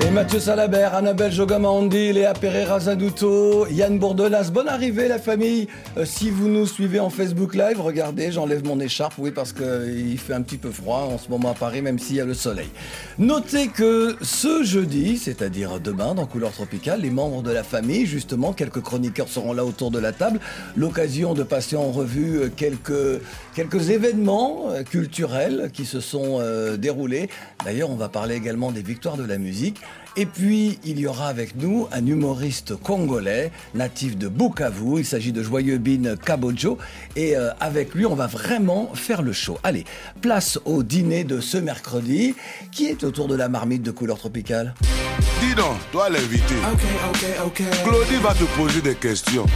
Et Mathieu Salabert, Annabelle Jogamandi, Léa Pereira Zaduto, Yann Bourdelas. Bonne arrivée la famille. Euh, si vous nous suivez en Facebook Live, regardez, j'enlève mon écharpe, oui, parce qu'il fait un petit peu froid en ce moment à Paris, même s'il y a le soleil. Notez que ce jeudi, c'est-à-dire demain, dans Couleur Tropicale, les membres de la famille, justement, quelques chroniqueurs seront là autour de la table. L'occasion de passer en revue euh, quelques, quelques événements euh, culturels qui se sont euh, déroulés. D'ailleurs, on va parler également des victoires de la musique. Et puis, il y aura avec nous un humoriste congolais, natif de Bukavu. Il s'agit de Joyeux Bin Kabojo. Et euh, avec lui, on va vraiment faire le show. Allez, place au dîner de ce mercredi. Qui est autour de la marmite de couleur tropicale? Dis donc, toi l'invité. Claudie va te poser des questions.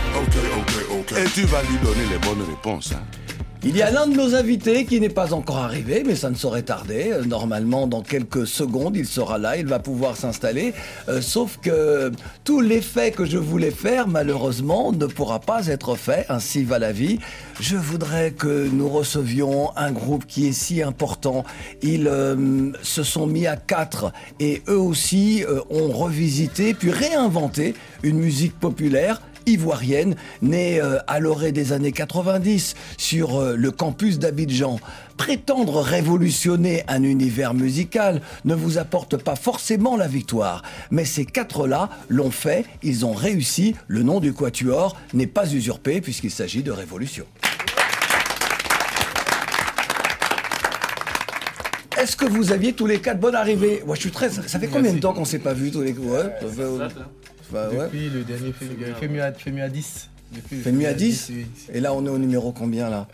Et tu vas lui donner les bonnes réponses. hein. Il y a l'un de nos invités qui n'est pas encore arrivé, mais ça ne saurait tarder. Euh, Normalement, dans quelques secondes, il sera là, il va pouvoir s'installer. Euh, sauf que tout l'effet que je voulais faire, malheureusement, ne pourra pas être fait. Ainsi va la vie. Je voudrais que nous recevions un groupe qui est si important. Ils euh, se sont mis à quatre et eux aussi euh, ont revisité puis réinventé une musique populaire ivoirienne, née euh, à l'orée des années 90 sur euh, le campus d'Abidjan. Prétendre révolutionner un univers musical ne vous apporte pas forcément la victoire. Mais ces quatre-là l'ont fait, ils ont réussi, le nom du quatuor n'est pas usurpé puisqu'il s'agit de révolution. Est-ce que vous aviez tous les quatre bonne arrivée Moi, je suis très. Ça fait combien de temps qu'on s'est pas vu tous les ouais, Bah, ouais. Depuis le dernier fait, euh, mieux à, mieux à 10. Depuis le Fait mieux à 10 oui. Et là, on est au numéro combien là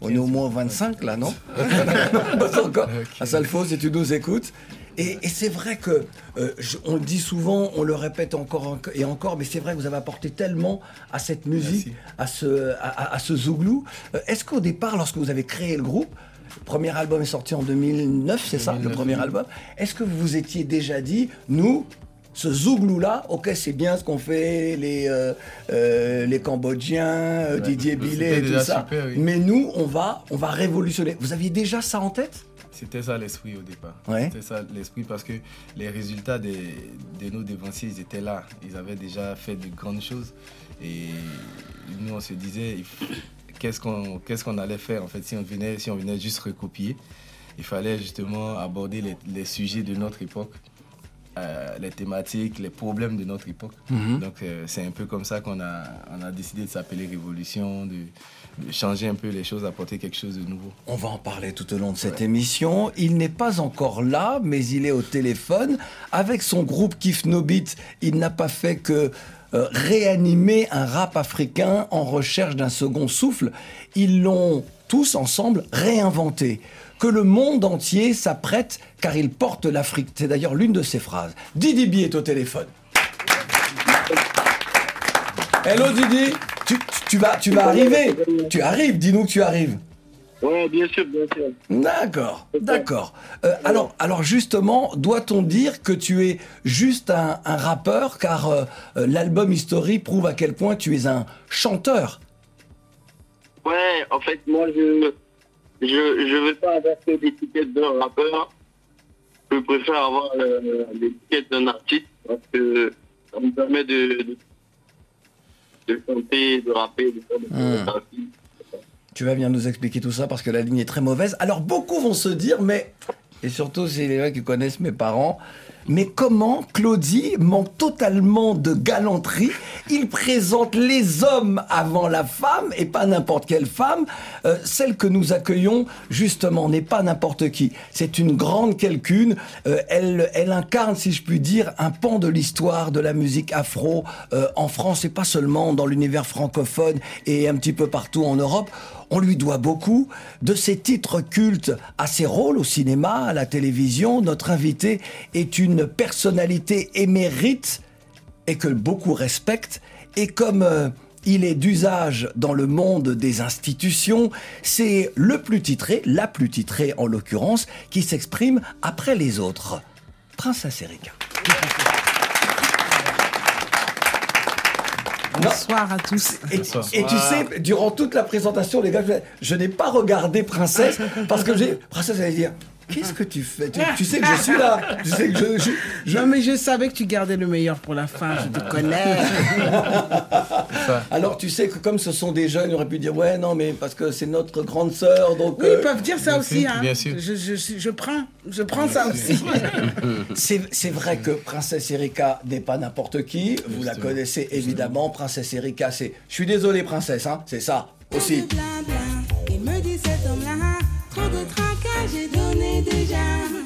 On est au moins 25 là, non Pas encore. À Salfo, si tu nous écoutes. Et, et c'est vrai que, euh, je- on le dit souvent, on le répète encore en- et encore, mais c'est vrai que vous avez apporté tellement à cette musique, à ce, à, ce zouglou. Euh, Est-ce qu'au départ, lorsque vous avez créé le groupe, le premier album est sorti en 2009, c'est ça, le 2009, premier album, est-ce que vous vous étiez déjà dit, nous, ce zouglou-là, ok, c'est bien ce qu'ont fait les, euh, euh, les Cambodgiens, euh, Ouais, Didier Billet et tout ça. super, oui. Mais nous, on va, on va révolutionner. Vous aviez déjà ça en tête? C'était ça l'esprit au départ. Ouais. C'était ça l'esprit parce que les résultats des, de nos dévanciers, ils étaient là. Ils avaient déjà fait de grandes choses. Et nous, on se disait, qu'est-ce qu'on qu'est-ce qu'on allait faire en fait si on venait, si on venait juste recopier? Il fallait justement aborder les, les sujets de notre époque. Euh, les thématiques, les problèmes de notre époque. Donc euh, c'est un peu comme ça qu'on a, on a décidé de s'appeler Révolution, de, de changer un peu les choses, apporter quelque chose de nouveau. On va en parler tout au long de cette émission. Il n'est pas encore là, mais il est au téléphone. Avec son groupe Kif No Beat, il n'a pas fait que euh, réanimer un rap africain en recherche d'un second souffle. Ils l'ont tous ensemble réinventé. Que le monde entier s'apprête car il porte l'Afrique. C'est d'ailleurs l'une de ses phrases. Didi B est au téléphone. Hello Didi, tu, tu- vas, tu vas arriver. Tu arrives, dis-nous que tu arrives. Ouais, bien sûr, bien sûr. D'accord, d'accord. Euh, alors, alors justement, doit-on dire que tu es juste un, un rappeur, car euh, euh, l'album History prouve à quel point tu es un chanteur? Ouais, en fait, moi, je je, je veux pas avoir que l'étiquette d'un rappeur. Je préfère avoir euh, l'étiquette d'un artiste parce que ça me permet de, de, de chanter, de rapper, de faire des chorégraphies. Tu vas venir nous expliquer tout ça parce que la ligne est très mauvaise. Alors beaucoup vont se dire, mais, et surtout c'est les gens qui connaissent mes parents, mais comment Claudie manque totalement de galanterie Il présente les hommes avant la femme, et pas n'importe quelle femme. Euh, celle que nous accueillons, justement, n'est pas n'importe qui. C'est une grande quelqu'une. Euh, elle, incarne, si je puis dire, un pan de l'histoire de la musique afro euh, en France, et pas seulement dans l'univers francophone et un petit peu partout en Europe. On lui doit beaucoup de ses titres cultes à ses rôles au cinéma, à la télévision. Notre invité est une personnalité émérite et que beaucoup respectent. Et comme euh, il est d'usage dans le monde des institutions. C'est le plus titré, la plus titrée en l'occurrence, qui s'exprime après les autres. Princesse Erika. Bonsoir à tous. Et, et tu sais, durant toute la présentation, les gars, je, je n'ai pas regardé Princesse parce que j'ai. Princesse allait dire Qu'est-ce que tu fais? Tu, tu sais que je suis là. Tu sais que je, je- je- Non, mais je savais que tu gardais le meilleur pour la fin, je te connais. Alors tu sais que comme ce sont des jeunes, ils auraient pu dire Ouais, non, mais parce que c'est notre grande sœur, donc. Oui, euh, ils peuvent dire ça bien aussi. sûr, hein. bien sûr. Je, je, prends, je prends ça aussi. C'est c'est vrai que Princesse Erika n'est pas n'importe qui. Vous la connaissez évidemment. Princesse Erika, c'est. Je suis désolé, Princesse, hein, c'est ça aussi. Blabla, il me dit cet homme-là, trop de tracas, j'ai donné déjà.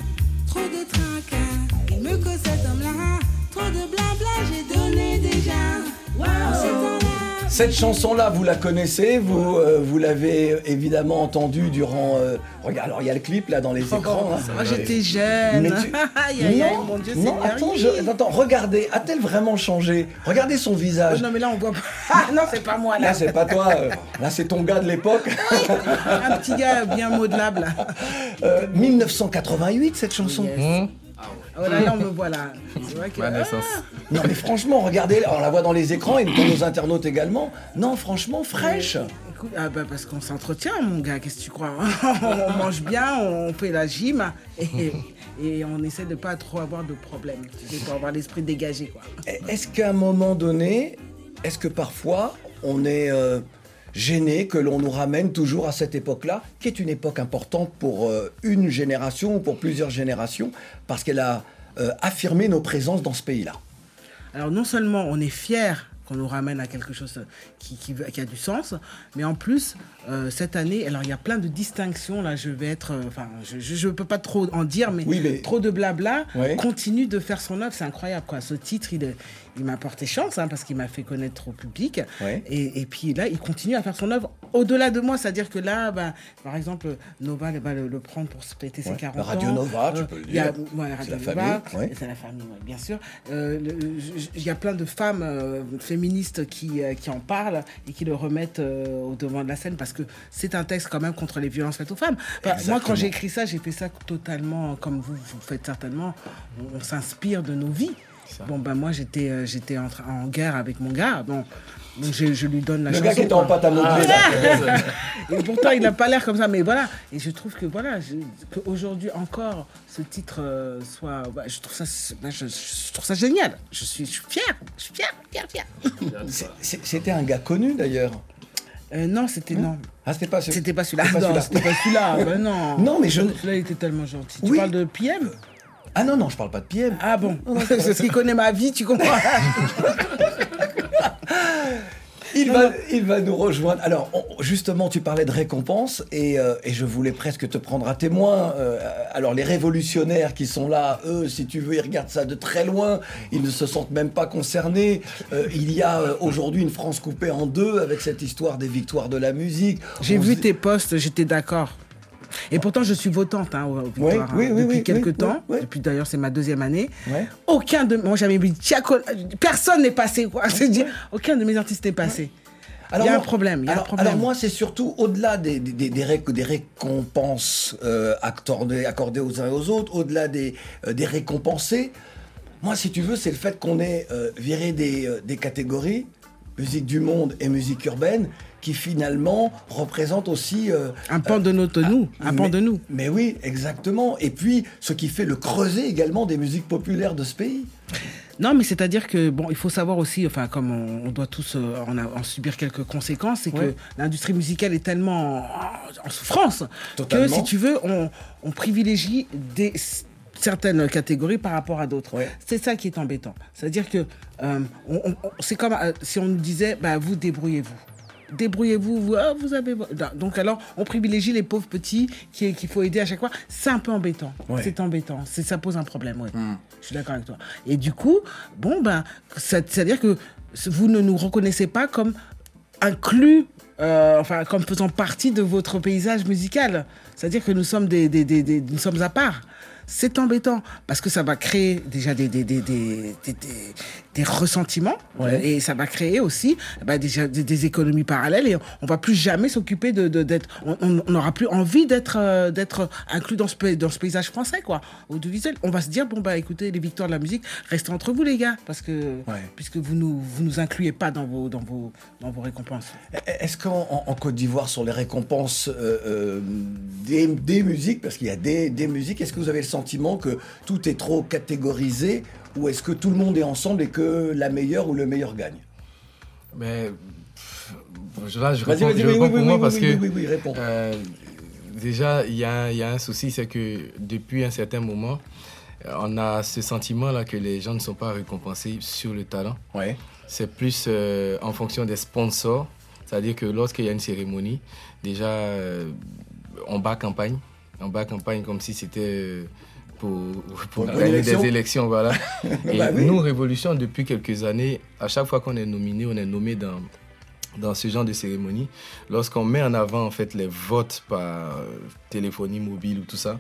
Cette chanson-là, vous la connaissez, vous, euh, vous l'avez évidemment entendue durant. euh, regarde, alors il y a le clip là dans les écrans. hein. Moi, j'étais jeune. Mais tu- Aïe, aïe, aïe, non, mon Dieu, non, Seigneur. attends, je- attends, regardez, a-t-elle vraiment changé? Regardez son Oh, visage. non, mais là, on voit pas. Ah, non, c'est pas moi, là. Là, c'est pas toi, euh, là, c'est ton gars de l'époque. Un petit gars bien modelable. là. Euh, 1988, cette chanson. Hum, Oh là, là, on me voit là. C'est vrai que. Ma naissance. Non, mais franchement, regardez, on la voit dans les écrans et dans nos internautes également. Non, franchement, fraîche. Écoute, ah bah parce qu'on s'entretient, mon gars, qu'est-ce que tu crois On mange bien, on fait la gym et, et on essaie de pas trop avoir de problèmes, tu sais, pour avoir l'esprit dégagé, quoi. Est-ce qu'à un moment donné, est-ce que parfois on est euh, gêné que l'on nous ramène toujours à cette époque-là, qui est une époque importante pour euh, une génération ou pour plusieurs générations, parce qu'elle a euh, affirmé nos présences dans ce pays-là. Alors non seulement on est fier qu'on nous ramène à quelque chose qui, qui, qui a du sens, mais en plus, euh, cette année, alors il y a plein de distinctions, là je vais être, euh, enfin je ne peux pas trop en dire, mais, Oui, mais- trop de blabla, Ouais. continue de faire son œuvre, c'est incroyable quoi. Ce titre, il, est- il m'a porté chance, hein, parce qu'il m'a fait connaître au public, Ouais. et, et puis là, il continue à faire son œuvre au-delà de moi, c'est-à-dire que là, ben, par exemple, Nova va le, le prendre pour se fêter ses Ouais. 40 ans. Radio Nova, tu Euh, peux le dire. C'est la Nova, famille, c'est la famille, bien sûr. Il y a plein de femmes féministes qui, qui en parlent et qui le remettent au devant de la scène parce que c'est un texte quand même contre les violences faites aux femmes. Enfin, moi, quand j'ai écrit ça, j'ai fait ça totalement comme vous, vous faites certainement. On, on s'inspire de nos vies. Bon, ben moi, j'étais euh, j'étais en, guerre avec mon gars. Bon, donc je, je lui donne la Le chanson. gars qui était en pâte à modeler. là. Et pourtant, il n'a pas l'air comme ça, mais voilà. Et je trouve que voilà, qu'aujourd'hui encore, ce titre euh, soit, bah, je trouve ça, bah, je, je trouve ça génial. Je suis, je suis fier, je suis fier, fier, fier. C'était un gars connu d'ailleurs. Euh, non, c'était non, Ah, c'était pas celui- c'était pas celui-là. C'était pas Non, celui-là. c'était pas celui-là. Ben non. Non, mais je. Celui-là, il était tellement gentil. Tu parles de PM Ah non, non, je parle pas de PM. Ah bon C'est ce qui connaît ma vie, tu comprends Il va, il va nous rejoindre. Alors, on- justement, tu parlais de récompense et, euh, et je voulais presque te prendre à témoin. Euh, alors, les révolutionnaires qui sont là, eux, si tu veux, ils regardent ça de très loin. Ils ne se sentent même pas concernés. Euh, il y a aujourd'hui une France coupée en deux avec cette histoire des victoires de la musique. J'ai On vu se- tes posts, j'étais d'accord. Et pourtant, je suis votante hein, oui, hein, oui, depuis quelques temps. Depuis d'ailleurs, c'est ma deuxième année. Aucun de. Moi, j'avais Tiako- Personne n'est passé, quoi. Aucun de mes artistes n'est passé. il y a un problème. Il y a alors, un problème. alors moi, c'est surtout au-delà des, des, des, des ré- des récompenses euh, accordées, accordées aux uns et aux autres, au-delà des, euh, des récompensés, moi, si tu veux, c'est le fait qu'on ait euh, viré des, des catégories, musique du monde et musique urbaine, qui finalement représentent aussi... euh, un pan de notre nous. Un pan mais- de nous. Mais oui, exactement. Et puis, ce qui fait le creuset également des musiques populaires de ce pays. Non, mais c'est-à-dire que, bon, il faut savoir aussi, enfin, comme on, on doit tous euh, en, subir quelques conséquences, c'est Ouais. que l'industrie musicale est tellement en, en souffrance Totalement. que, si tu veux, on, on privilégie des certaines catégories par rapport à d'autres. Ouais. C'est ça qui est embêtant. C'est-à-dire que euh, c'est comme euh, si on nous disait, bah, vous débrouillez-vous. Débrouillez-vous, vous, ah, vous avez. Donc alors, on privilégie les pauvres petits qui- qu'il faut aider à chaque fois. C'est un peu embêtant. Ouais. C'est embêtant. Ça pose un problème, ouais. Je suis d'accord avec toi. Et du coup, bon, ben, c'est-à-dire que vous ne nous reconnaissez pas comme inclus, euh, enfin, comme faisant partie de votre paysage musical. C'est-à-dire que nous sommes, des, des- des- des- nous sommes à part. C'est embêtant parce que ça va créer déjà des, des, des, des, des, ressentiments Ouais. et ça va créer aussi bah, déjà des, économies parallèles et on va plus jamais s'occuper de d'être on- n'aura plus envie d'être euh, d'être inclus dans ce dans ce paysage français quoi audiovisuel. On va se dire bon bah écoutez les victoires de la musique restez entre vous les gars parce que puisque vous nous vous nous incluez pas dans vos dans vos dans vos récompenses. Est-ce qu'en en- en Côte d'Ivoire, sur les récompenses euh, euh, des, des musiques, parce qu'il y a des, des musiques, est-ce que vous avez le sentiment que tout est trop catégorisé ou est-ce que tout le monde est ensemble et que la meilleure ou le meilleur gagne? Mais là, je réponds, je oui, réponds oui, pour oui, moi oui, parce que euh, déjà, il y a, il y a un souci, c'est que depuis un certain moment, euh, on a ce sentiment-là que les gens ne sont pas récompensés sur le talent. Ouais. C'est plus euh, en fonction des sponsors. C'est-à-dire que lorsqu'il y a une cérémonie, déjà, euh, on bat campagne. On bat campagne comme si c'était euh, pour, gagner élection. des élections. Voilà. Et Bah oui. nous, Révolution, depuis quelques années, à chaque fois qu'on est nominé, on est nommé dans, dans ce genre de cérémonie. Lorsqu'on met en avant en fait, les votes par téléphonie mobile ou tout ça,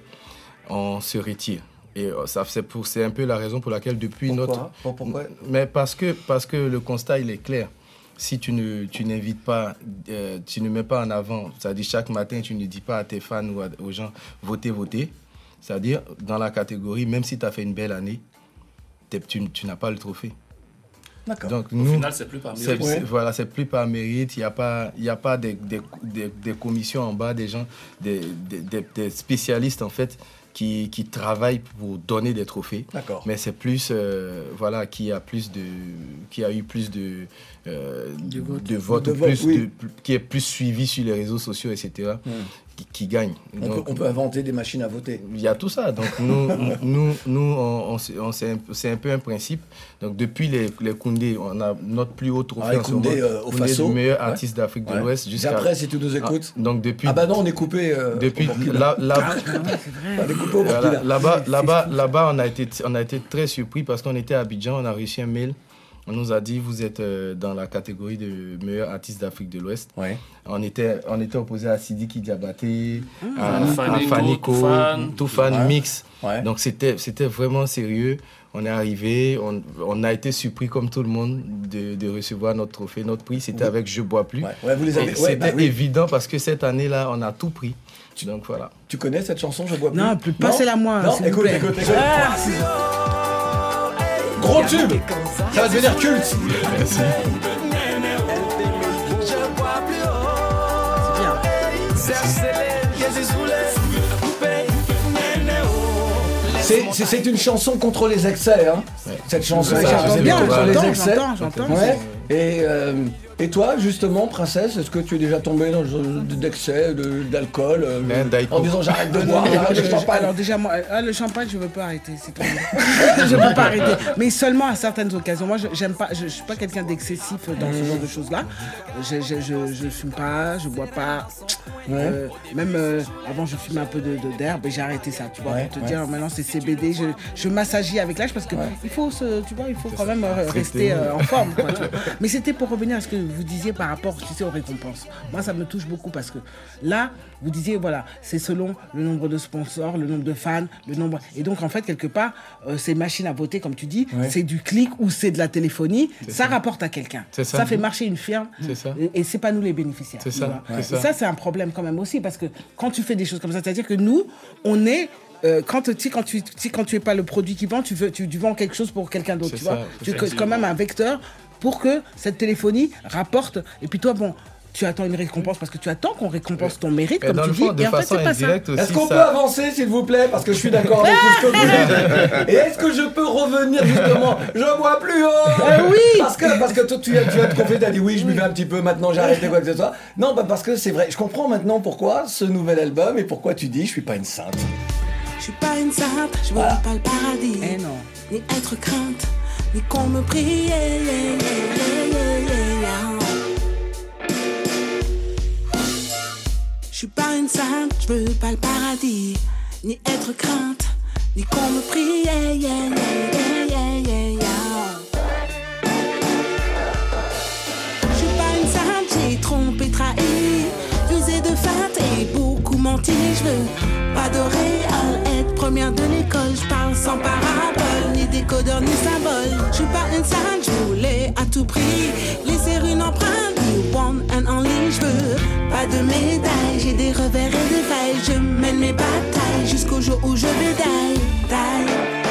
on se retire. Et euh, ça, c'est, pour, c'est un peu la raison pour laquelle depuis Pourquoi? notre... Pour- pourquoi? Mais parce que, parce que le constat, il est clair. Si tu, ne, tu n'invites pas, euh, tu ne mets pas en avant, c'est-à-dire chaque matin, tu ne dis pas à tes fans ou à- aux gens, votez, votez. C'est-à-dire, dans la catégorie, même si tu as fait une belle année, tu, tu n'as pas le trophée. D'accord. Donc, Au nous, final, c'est plus par mérite. c'est- Ouais. Voilà, c'est plus par mérite. Il n'y a pas, il y a pas des, des, des- des commissions en bas, des gens, des spécialistes en fait qui, qui travaillent pour donner des trophées. D'accord. Mais c'est plus, euh, voilà, qui a plus de, qui a eu plus de, euh, de votes, De ou votes, plus oui. de- qui est plus suivi sur les réseaux sociaux, etc. Qui, qui gagne. On peut, Donc, on peut inventer des machines à voter. il y a tout ça. Donc, nous, nous, nous on, on c'est un, peu un principe. Donc, depuis les, les Koundé, on a notre plus haut trophée Ah, les en ce Koundé, moment. euh, au Koundé Faso. du meilleur Ouais. artiste d'Afrique de Ouais. l'Ouest. jusqu'à- Après, si tu nous écoutes. Ah, donc, depuis. Ah bah non, on est coupé. euh, Depuis au Burkina. là, là, là-bas, là-bas, là-bas, on a été, on a été très surpris parce qu'on était à Abidjan, on a reçu un mail. On nous a dit vous êtes euh, dans la catégorie de meilleur artiste d'Afrique de l'Ouest. On était, on était opposé à Sidiki Diabaté, à, Mmh. À Fanny Ko, Ko, Toufan. Ouais. Mix. Donc c'était, c'était vraiment sérieux. On est arrivé, on, on a été surpris comme tout le monde de, de recevoir notre trophée, notre prix. C'était Oui. avec Je bois plus. Ouais, vous les avez- ouais, c'était bah oui. évident parce que cette année-là, on a tout pris. Donc voilà. Tu connais cette chanson, je bois plus? Non, plus- passez-la moi, Non, écoute, écoute, écoute. Ah, Gros tube Ça va devenir culte Merci. C'est- une chanson contre les excès, hein Cette chanson, Ouais, ça, bien, contre les excès. j'entends, j'entends. Ouais. Et, euh, et toi, justement, princesse, est-ce que tu es déjà tombée dans le d'excès, de- d'alcool, euh, en disant j'arrête de Ah, boire, j'arrête je- de je- champagne? Alors déjà, moi, euh, le champagne, je veux pas arrêter, c'est tout. je veux pas arrêter, mais seulement à certaines occasions. Moi, je j'aime pas, je, je suis pas quelqu'un d'excessif dans ce genre de choses-là. Je, je, je, je fume pas, je bois pas. Euh, même euh, avant, je fumais un peu de de- d'herbe et j'ai arrêté ça. Tu vois, Ouais, pour te ouais. dire, maintenant c'est CBD. Je, je m'assagie avec l'âge parce que il faut, se, tu vois, il faut quand même euh, rester euh, en forme. quoi, tu vois. Mais c'était pour revenir à ce que vous disiez par rapport, tu sais, aux récompenses. Moi, ça me touche beaucoup parce que là, vous disiez, voilà, c'est selon le nombre de sponsors, le nombre de fans, le nombre. Et donc, en fait, quelque part, euh, ces machines à voter, comme tu dis, Ouais. c'est du clic ou c'est de la téléphonie. Ça, ça. rapporte à quelqu'un. Ça. fait marcher une firme. C'est ça. Et, et c'est pas nous les bénéficiaires. C'est ça, c'est Et ça. ça, c'est un problème quand même aussi parce que quand tu fais des choses comme ça, c'est-à-dire que nous, on est. euh, quand, tu sais, quand tu quand tu es pas le produit qui vend, tu, veux, tu, tu vends quelque chose pour quelqu'un d'autre. Tu vois, tu es quand même un vecteur pour que cette téléphonie rapporte. Et puis toi, bon, tu attends une récompense parce que tu attends qu'on récompense ton mérite, Mais comme tu dis. et en fait, c'est pas ça. Est-ce qu'on ça- peut avancer, s'il vous plaît Parce que je suis d'accord avec tout ce que vous dites. Et est-ce que je peux revenir justement? Je bois plus haut Ah oui Parce que, parce que toi, tu, as- tu as te confier, tu as dit oui, je buvais un petit peu, maintenant j'ai arrêté quoi que ce soit. Non, bah parce que c'est vrai. Je comprends maintenant pourquoi ce nouvel album et pourquoi tu dis je suis pas une sainte. Je suis pas une sainte, je veux pas le paradis. Eh non. Ni être crainte, ni qu'on me prie. Je suis pas une sainte, je veux pas le paradis. Ni être crainte, ni qu'on me prie. Je suis pas une sainte, j'ai trompé, trahi, usé de feinte et beaucoup menti. Je veux pas être première de l'école. sans parabole, ni décodeur, ni symbole. Je suis pas une sainte, je voulais à tout prix laisser une empreinte. You one and only, je veux pas de médaille. J'ai des revers et des failles. Je mène mes batailles jusqu'au jour où je vais die, die,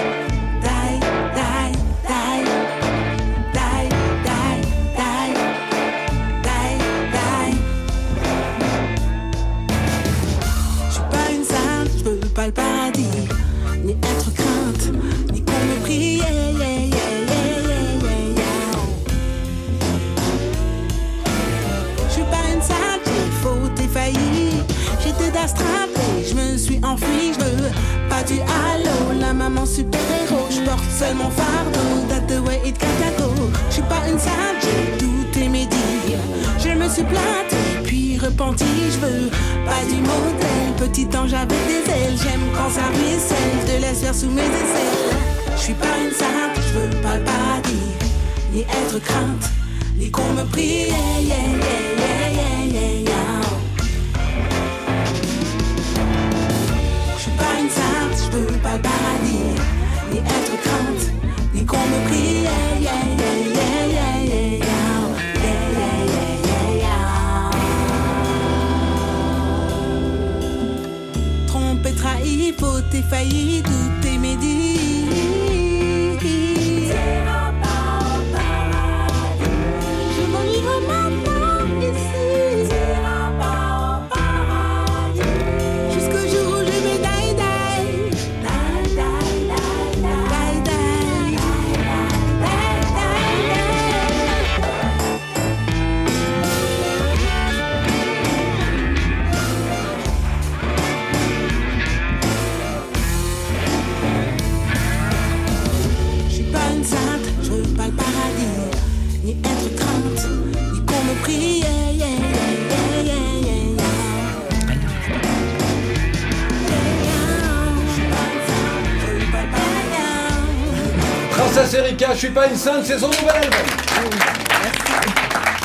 suis pas une sainte, c'est son nouvel album.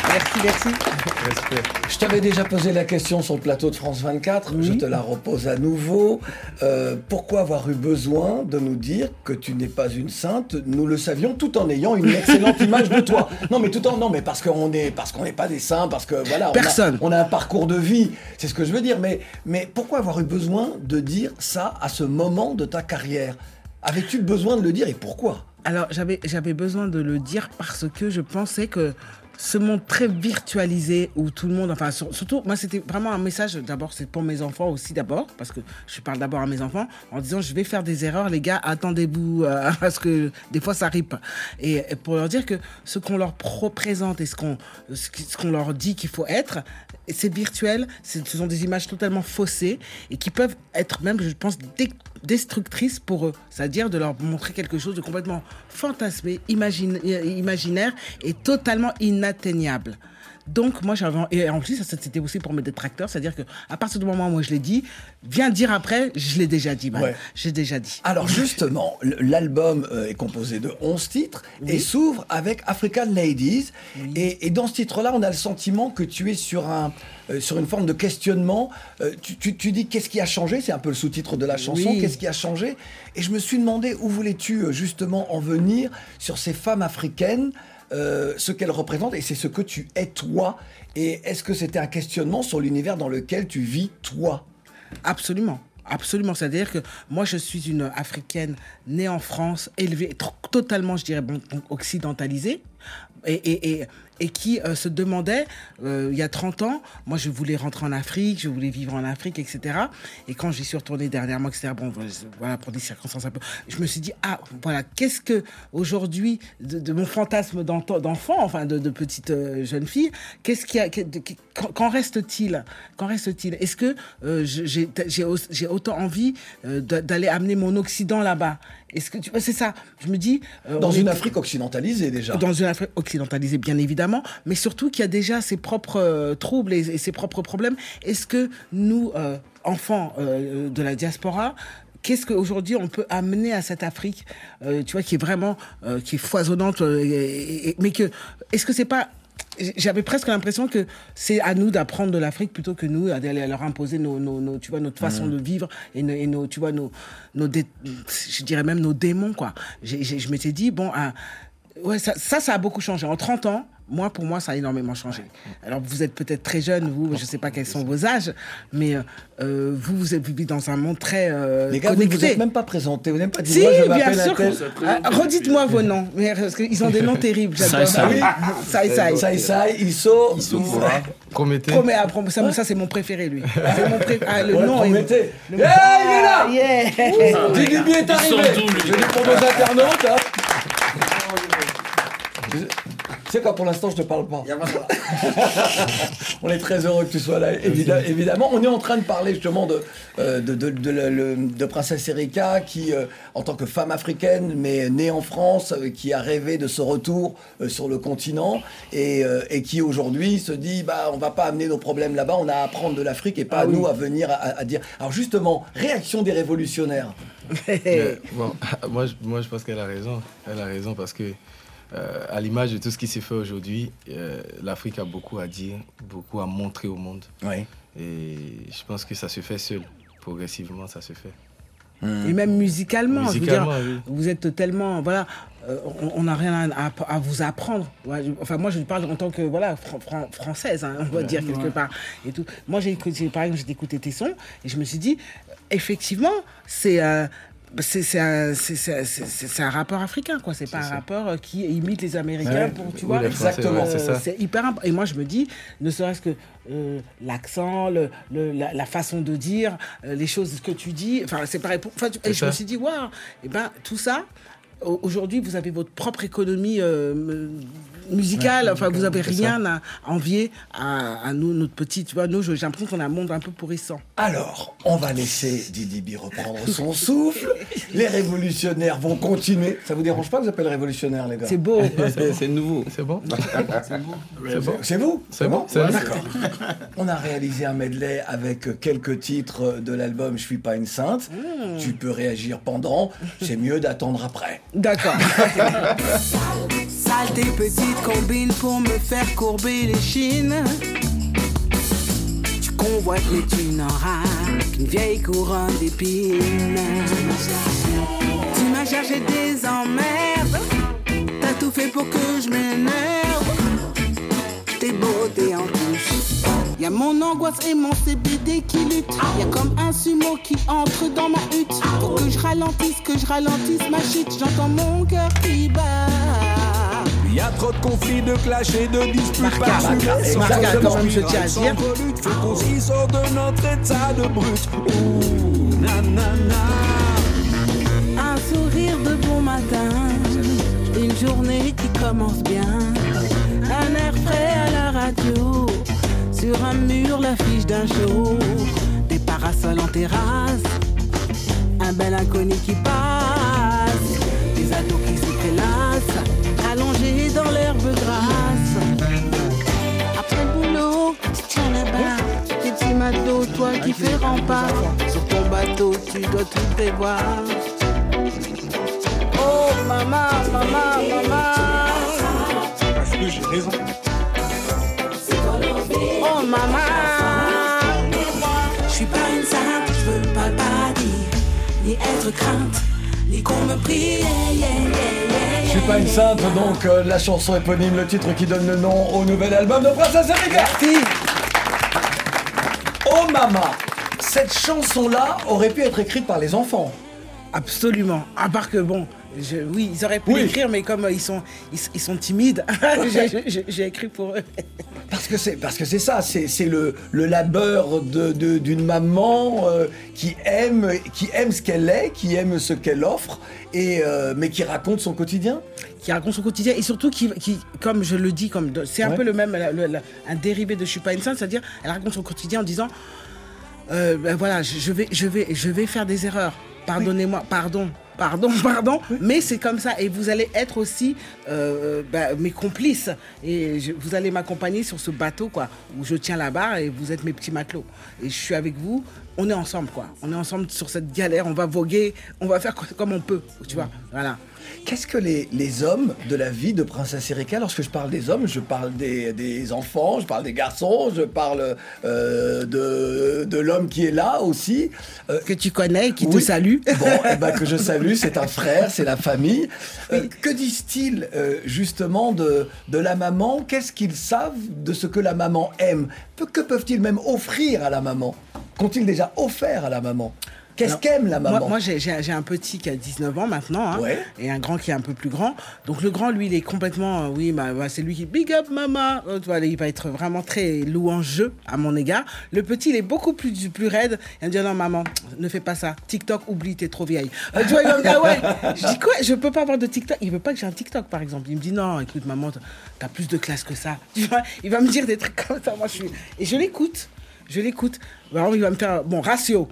Merci, merci. Je t'avais déjà posé la question sur le plateau de France 24, je te la repose à nouveau. Euh, pourquoi avoir eu besoin de nous dire que tu n'es pas une sainte? Nous le savions tout en ayant une excellente image de toi. Non mais tout en non mais parce qu'on est parce qu'on n'est pas des saints parce que voilà on a- Personne. On, a, un parcours de vie, c'est ce que je veux dire. Mais mais pourquoi avoir eu besoin de dire ça à ce moment de ta carrière? Avais-tu besoin de le dire et pourquoi? Alors, j'avais, j'avais besoin de le dire parce que je pensais que ce monde très virtualisé où tout le monde, enfin, sur- surtout, moi, c'était vraiment un message. D'abord, c'est pour mes enfants aussi, d'abord, parce que je parle d'abord à mes enfants en disant je vais faire des erreurs, les gars, attendez-vous euh, parce que des fois, ça ripe. Et, et pour leur dire que ce qu'on leur pro- présente et ce qu'on, ce qu'on leur dit qu'il faut être, c'est virtuel, ce sont des images totalement faussées et qui peuvent être même, je pense, destructrices pour eux. C'est-à-dire de leur montrer quelque chose de complètement fantasmé, euh, imaginaire et totalement inatteignable. Donc moi j'avais et en plus c'était aussi pour mes détracteurs, c'est-à-dire que à partir du moment où je l'ai dit, viens dire après, je l'ai déjà dit, man. Ouais. j'ai déjà dit. Alors justement, l'album euh, est composé de 11 titres et s'ouvre avec African Ladies. Et, et dans ce titre-là, on a le sentiment que tu es sur, un, euh, sur une forme de questionnement. Euh, tu, tu- tu dis qu'est-ce qui a changé? C'est un peu le sous-titre de la chanson. Oui. Qu'est-ce qui a changé? Et je me suis demandé où voulais-tu euh, justement en venir sur ces femmes africaines euh, ce qu'elles représentent et c'est ce que tu es toi. Et est-ce que c'était un questionnement sur l'univers dans lequel tu vis toi? Absolument. Absolument, c'est-à-dire que moi je suis une africaine née en France, élevée totalement, je dirais, occidentalisée, et, et, et qui euh, se demandait, euh, il y a 30 ans, moi je voulais rentrer en Afrique, je voulais vivre en Afrique, etc. Et quand j'y suis retournée dernièrement, etc., bon, voilà, pour des circonstances un peu, je me suis dit, ah, voilà, qu'est-ce que aujourd'hui, de, mon fantasme d'enfant, enfin de, petite euh, jeune fille, qu'est-ce qu'il y a, qu'en reste-t-il? Qu'en reste-t-il? Est-ce que euh, j'ai j'ai au- j'ai autant envie d'a- d'aller amener mon Occident là-bas? Est-ce que tu vois, c'est ça Je me dis euh, dans une est- Afrique occidentalisée déjà. dans une Afrique occidentalisée, bien évidemment, mais surtout qu'il y a déjà ses propres euh, troubles et, et ses propres problèmes. Est-ce que nous, euh, enfants de la diaspora, Qu'est-ce qu'aujourd'hui on peut amener à cette Afrique, euh, tu vois, qui est vraiment, euh, qui est foisonnante, euh, et- et- et- mais que, est-ce que c'est pas j'avais presque l'impression que c'est à nous d'apprendre de l'Afrique plutôt que nous d'aller leur imposer nos, nos, nos- tu vois, notre façon Mhm. de vivre et nos, et nos- tu vois, nos, nos dé- je dirais même nos démons, quoi. Je m'étais dit, bon, ah, ouais, ça, ça, ça a beaucoup changé. En 30 ans, moi, pour moi, ça a énormément changé. Alors, vous êtes peut-être très jeune, vous, je sais pas quels sont vos âges, mais euh, vous, vous êtes vivez dans un monde très euh, Les gars, vous connecté. vous êtes même pas présenté, vous n'avez pas dit Si, moi, je bien sûr. Ah, Redites-moi vos noms, mais parce qu'ils ont des noms terribles. j'adore. Sai Sai Sai. Sai Sai, Isso. Promettez. Promets, ah, prom- ça, ça, c'est mon préféré, lui. C'est mon pré- ah, le Ouais, nom est- Prométhée. le- Hey, il est là Ah, yeah. Didi est Il arrivé. lui Je dis pour nos internautes. hein. Tu sais quoi, pour l'instant, je te parle pas. on est très heureux que tu sois là, évidemment. évidemment. On est en train de parler justement de, euh, de, de, de la- le- de Princesse Erika, qui, euh, en tant que femme africaine, mais née en France, euh, qui a rêvé de ce retour euh, sur le continent, et, euh, et qui aujourd'hui se dit, bah, on va pas amener nos problèmes là-bas, on a à apprendre de l'Afrique et pas Ah à oui. nous à venir à, à dire. Alors justement, réaction des révolutionnaires. Bon, moi, je, moi, je pense qu'elle a raison. Elle a raison parce que, euh, à l'image de tout ce qui s'est fait aujourd'hui, euh, l'Afrique a beaucoup à dire, beaucoup à montrer au monde. Oui. Et je pense que ça se fait seul. Progressivement, ça se fait. Et même musicalement, je veux dire, Musicalement, oui. vous êtes tellement, voilà, euh, on- n'a rien à, à vous apprendre. Ouais, je- enfin, moi, je parle en tant que, voilà, fran- fran- française, hein, on va dire quelque Ouais. part. Et tout. Moi, j'ai écouté, par exemple, j'ai écouté tes sons et je me suis dit, effectivement, c'est. euh, c'est c'est un, un rappeur africain, quoi. C'est pas un rappeur euh, qui imite les Américains Ouais. pour, tu Oui, vois. Exactement. c'est ça. c'est hyper important. Et moi, je me dis, ne serait-ce que euh, l'accent, le, le- la, la façon de dire, euh, les choses que tu dis, enfin, c'est pareil. Pour, enfin, tu- et je me suis dit, waouh, et ben, tout ça, aujourd'hui, vous avez votre propre économie euh, musicale. enfin, vous avez c'est rien à envier à, à nous, notre petit. Tu vois, nous, j'ai l'impression qu'on a un monde un peu pourrissant. Alors, on va laisser Didi B reprendre son souffle. Les révolutionnaires vont continuer. Ça vous dérange pas que j'appelle révolutionnaire, les gars C'est beau. C'est nouveau. C'est bon C'est bon C'est vous C'est bon, c'est nous. D'accord. On a réalisé un medley avec quelques titres de l'album Je suis pas une sainte. Tu peux réagir pendant. C'est mieux d'attendre après. D'accord. Saleté petite combine pour me faire courber les chines. Tu convoites les thunes en rare, une vieille couronne d'épines. Tu m'as cherché des emmerdes, t'as tout fait pour que je m'énerve. T'es beau, t'es en touche. Y'a mon angoisse et mon CBD qui luttent. Y'a comme un sumo qui entre dans ma hutte. Faut que je ralentisse, que je ralentisse ma chute. J'entends mon cœur qui bat. Il y a trop de conflits, de clashs et de disputes Marca. Marca, Marca, quand même, je tiens à dire. faut qu'on s'y sorte de notre état de brut. Ouh, na na na. Un sourire de bon matin, une journée qui commence bien. Un air frais à la radio, sur un mur l'affiche d'un show. Des parasols en terrasse, un bel inconnu qui passe. Des ados qui se prélassent, allongés dans l'herbe grasse. Après le boulot, tu tiens là-bas, des petits matelots, toi qui fais rempart. Sur ton bateau, tu dois tout prévoir. Oh maman, maman, maman. Parce que j'ai raison. Oh maman. Je suis pas une sainte, je veux pas le paradis, ni être crainte, ni qu'on me prie. Yeah, yeah, yeah, yeah, Je suis pas une sainte, donc euh, la chanson éponyme, le titre qui donne le nom au nouvel album de Princesse Erika. Oh Mama Cette chanson-là aurait pu être écrite par les enfants. Absolument. À part que bon, je- oui, ils auraient pu Oui. l'écrire, mais comme euh, ils sont, ils, ils sont timides, j'ai écrit pour eux. Parce que c'est parce que c'est ça, c'est le, le labeur de- de- d'une maman euh, qui aime qui aime ce qu'elle est, qui aime ce qu'elle offre, et euh, mais qui raconte son quotidien. qui raconte son quotidien et surtout qui, qui comme je le dis, comme c'est un Ouais. peu le même, le- un dérivé de Je suis pas une c'est-à-dire elle raconte son quotidien en disant, euh, ben voilà, je vais, je vais, je vais faire des erreurs. Pardonnez-moi, pardon. Pardon, pardon, mais c'est comme ça. Et vous allez être aussi euh, bah, mes complices. Et je- vous allez m'accompagner sur ce bateau, quoi, où je tiens la barre et vous êtes mes petits matelots. Et je suis avec vous. On est ensemble, quoi. On est ensemble sur cette galère. On va voguer. On va faire co- comme on peut, tu vois. Voilà. Qu'est-ce que les, les hommes de la vie de Princesse Erika Lorsque je parle des hommes, je parle des, des enfants, je parle des garçons, je parle euh, de, de l'homme qui est là aussi. Euh, que tu connais, qui te oui. Salue. Bon, eh ben, que je salue, c'est un frère, c'est la famille. Euh, que disent-ils euh, justement de, de la maman? Qu'est-ce qu'ils savent de ce que la maman aime? Que peuvent-ils même offrir à la maman? Qu'ont-ils déjà offert à la maman? Qu'est-ce qu'aime la maman Moi, moi, j'ai- un petit qui a 19 ans maintenant, hein, Ouais. et un grand qui est un peu plus grand. Donc le grand, lui, il est complètement, euh, oui, bah, bah, c'est lui qui big up maman. Euh, il va être vraiment très louangeux à mon égard. Le petit, il est beaucoup plus plus raide. Il va me dire non maman, ne fais pas ça. TikTok, oublie, t'es trop vieille. Euh, tu vois, il va me dire ouais. Je dis quoi? Je peux pas avoir de TikTok. Il veut pas que j'ai un TikTok, par exemple. Il me dit non, écoute maman, t'as plus de classe que ça. Tu vois, il va me dire des trucs comme ça. Moi, je suis et je l'écoute. Je l'écoute. Alors, il va me faire, bon, ratio.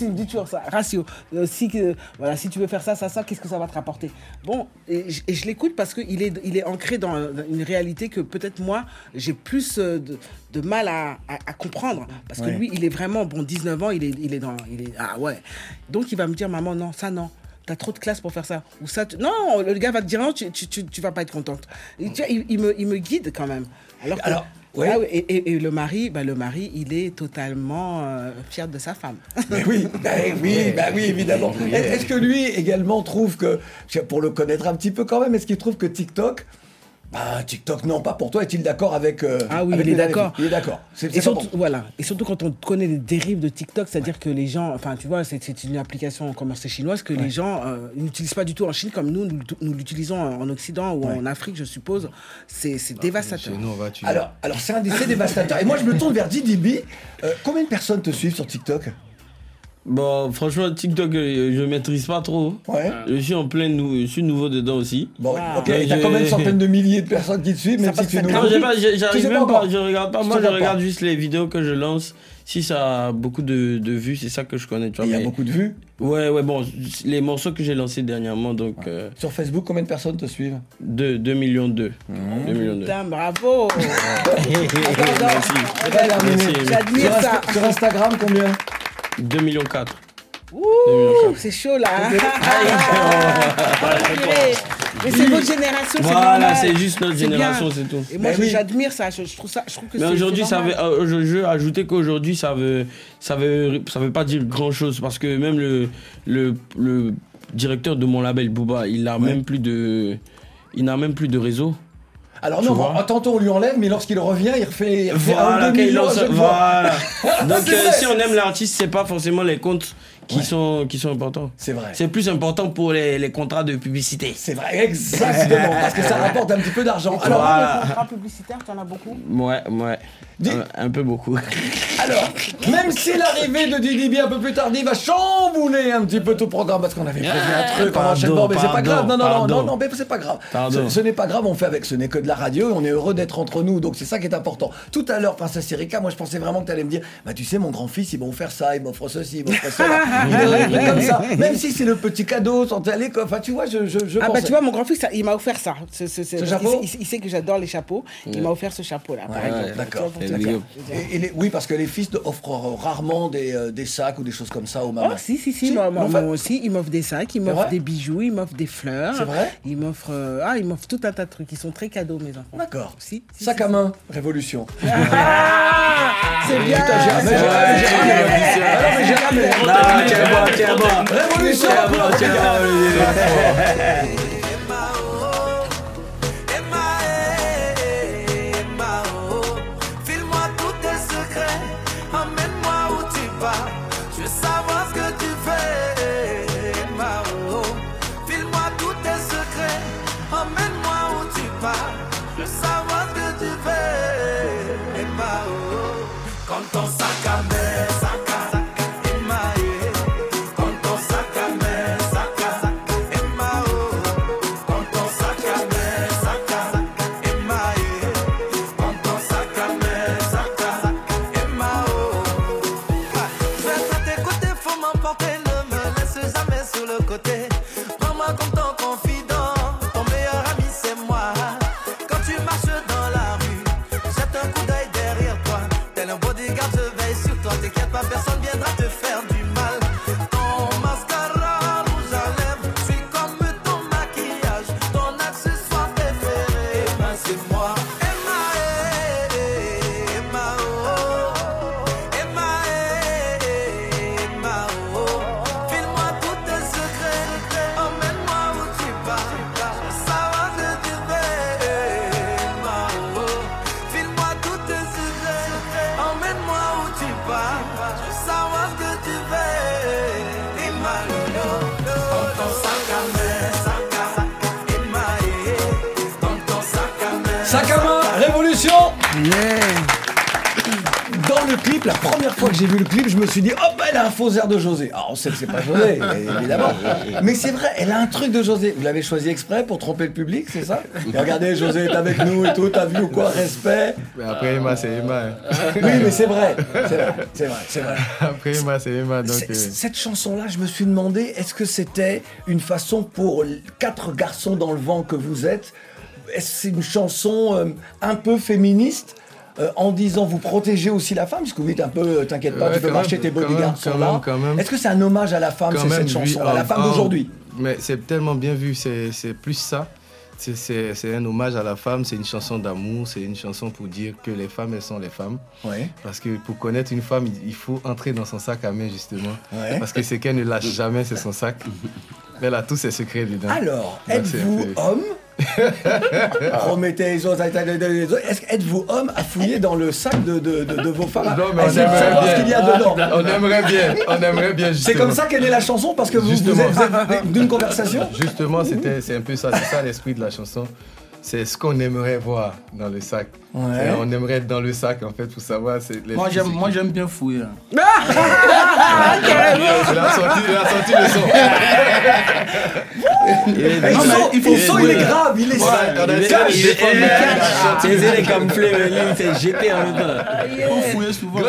il me dit toujours ça, ratio. Euh, si, voilà, si tu veux faire ça, ça, ça, qu'est-ce que ça va te rapporter? Bon, et, je- et je l'écoute parce qu'il est, il est ancré dans une réalité que peut-être moi, j'ai plus euh, de, de mal à, à- à comprendre. Parce que lui, il est vraiment, bon, 19 ans, il est, il est dans. Il est, ah ouais. Donc, il va me dire, maman, non, ça, non. T'as trop de classe pour faire ça. Ou ça, tu- non, le gars va te dire, non, tu, tu, tu, tu vas pas être contente. Et tu vois, il, il me, il me guide quand même. Alors, que- Alors, ouais. ah oui, et, et- et le mari, bah, le mari, il est totalement euh, fier de sa femme. Mais oui, bah oui, bah oui, évidemment. Est-ce que lui également trouve que, pour le connaître un petit peu quand même, est-ce qu'il trouve que TikTok, bah TikTok non, pas pour toi, est-il d'accord avec euh, Ah oui, avec il est d'accord. Il est d'accord. C'est Et surtout, bon. voilà. Et surtout quand on connaît les dérives de TikTok, c'est-à-dire que les gens, enfin tu vois, c'est une application commerciale chinoise que les gens euh, n'utilisent pas du tout en Chine comme nous, nous, nous l'utilisons en Occident ou en Afrique, je suppose. C'est c'est dévastateur. Chez nous, on va. Alors, alors c'est un décès dévastateur. Et moi, je me tourne vers Didi B. Euh, combien de personnes te suivent sur TikTok? Bon, franchement, TikTok, euh, je maîtrise pas trop. Ouais. Je suis en plein, nou- je suis nouveau dedans aussi. Bon, Ah. ok, t'as j'ai- quand même une centaine de milliers de personnes qui te suivent, même Ça si tu Non, j'arrive sais même pas pas, encore. je regarde pas. Tu Moi, je regarde pas. juste les vidéos que je lance. Si ça a beaucoup de, de vues, c'est ça que je connais. Tu vois, Il y a mais- beaucoup de vues. Ouais, ouais, bon, les morceaux que j'ai lancés dernièrement, donc euh, Sur Facebook, combien de personnes te suivent? 2, 2 millions 2. Mmh. 2 millions 2. Putain, bravo Merci. J'admire ça. Sur Instagram, combien? 2 millions 4. Ouh, c'est chaud là. hein. Purée. Mais c'est votre génération, c'est Voilà, c'est juste notre génération, c'est tout. Et moi, oui. j'admire ça. Je, je trouve ça. Je trouve que Mais aujourd'hui, ça veut, euh, je, je veux ajouter qu'aujourd'hui, ça veut, ça veut, ça veut pas dire grand chose parce que même le, le, le directeur de mon label Booba, il a même plus de, il n'a même plus de réseau. Alors non, bon, tantôt on lui enlève, mais lorsqu'il revient, il refait, il refait Voilà, millions, lance- voilà. Donc euh, si on aime l'artiste, c'est pas forcément les comptes qui sont, qui sont importants. C'est vrai. C'est plus important pour les, les contrats de publicité. C'est vrai, exactement, parce que ça rapporte un petit peu d'argent. Alors, Voilà. Les contrats publicitaires, tu en as beaucoup Ouais, ouais. Dis- Un, un peu beaucoup. alors, même si l'arrivée de Didi B un peu plus tardive va chambouler un petit peu tout le programme, parce qu'on avait prévu un truc en enchaînement, mais c'est pas grave. Non, non, non, pardon. non, non, mais c'est pas grave. Pardon. Ce, ce n'est pas grave, on fait avec, ce n'est que de la radio, et on est heureux d'être entre nous, donc c'est ça qui est important. Tout à l'heure, Princesse Erika, moi je pensais vraiment que tu allais me dire, bah tu sais, mon grand-fils, il m'a offert ça, il m'offre ceci, il m'offre cela. Comme ça. Même si c'est le petit cadeau, sans aller. Enfin, tu vois, je, je, je Ah bah tu vois, mon grand-fils, il m'a offert ça. Ce, ce- ce- Ce il chapeau il, sait- il sait que j'adore les chapeaux. Il m'a offert ce chapeau-là, Ouais, d'accord. Oui, parce que les fils offrent rarement des, euh, des sacs ou des choses comme ça aux mamans. Oh, si, si, si, moi, aussi, il m'offre des sacs, il vrai m'offre des bijoux, il m'offre des fleurs. C'est vrai Il m'offre euh, ah, tout un tas de trucs. Ils sont très cadeaux, mes enfants. D'accord. Si, si, Sac si, à main, révolution. Ah, c'est bien. Putain, j'ai ramé, j'ai ramé, j'ai ramé. Ah non, mais j'ai suis dit, hop, elle a un faux air de José. Alors on sait que c'est pas José, évidemment. Mais c'est vrai, elle a un truc de José. Vous l'avez choisi exprès pour tromper le public, c'est ça? Et regardez, José est avec nous et tout, t'as vu ou quoi Respect. Mais après Emma, c'est Emma. hein. Oui, mais c'est vrai, c'est vrai, c'est vrai, c'est vrai. Après Emma, c'est Emma. Donc, euh, Cette chanson-là, je me suis demandé, est-ce que c'était une façon pour quatre garçons dans le vent que vous êtes? Est-ce que c'est une chanson euh, un peu féministe? Euh, en disant vous protégez aussi la femme, puisque vous dites un peu, euh, t'inquiète pas, Ouais, tu peux marcher, même, tes bodyguards sont quand là. Est-ce que c'est un hommage à la femme, c'est cette chanson, à la femme d'aujourd'hui? Mais c'est tellement bien vu, c'est c'est plus ça. C'est- un hommage à la femme, c'est une chanson d'amour, c'est une chanson pour dire que les femmes, elles sont les femmes. Ouais. Parce que pour connaître une femme, il- faut entrer dans son sac à main, justement. Ouais. Parce que c'est qu'elle ne lâche jamais, c'est son sac. Elle a tous ses secrets dedans. Alors, êtes-vous homme? Remettez les autres, êtes-vous homme à fouiller dans le sac de, de, de- de vos femmes? Non, mais on aimerait bien. ce qu'il y a dedans? On aimerait bien, on aimerait bien, C'est comme ça qu'elle est la chanson parce que vous, vous êtes, vous êtes d'une conversation? Justement, c'était, c'est un peu ça, c'est ça l'esprit de la chanson. C'est ce qu'on aimerait voir dans le sac. Ouais. On aimerait être dans le sac, en fait, pour savoir. C'est les- Moi, j'aime, c'est- moi, j'aime bien fouiller. hein. Il a sorti, il a sorti le son. Et Non, le mais son, il faut le son, il est grave, il est On a- on a essayé de il a sorti C'est le les son. camouflés, mais lui, il s'est jeté en même temps. Il faut fouiller souvent.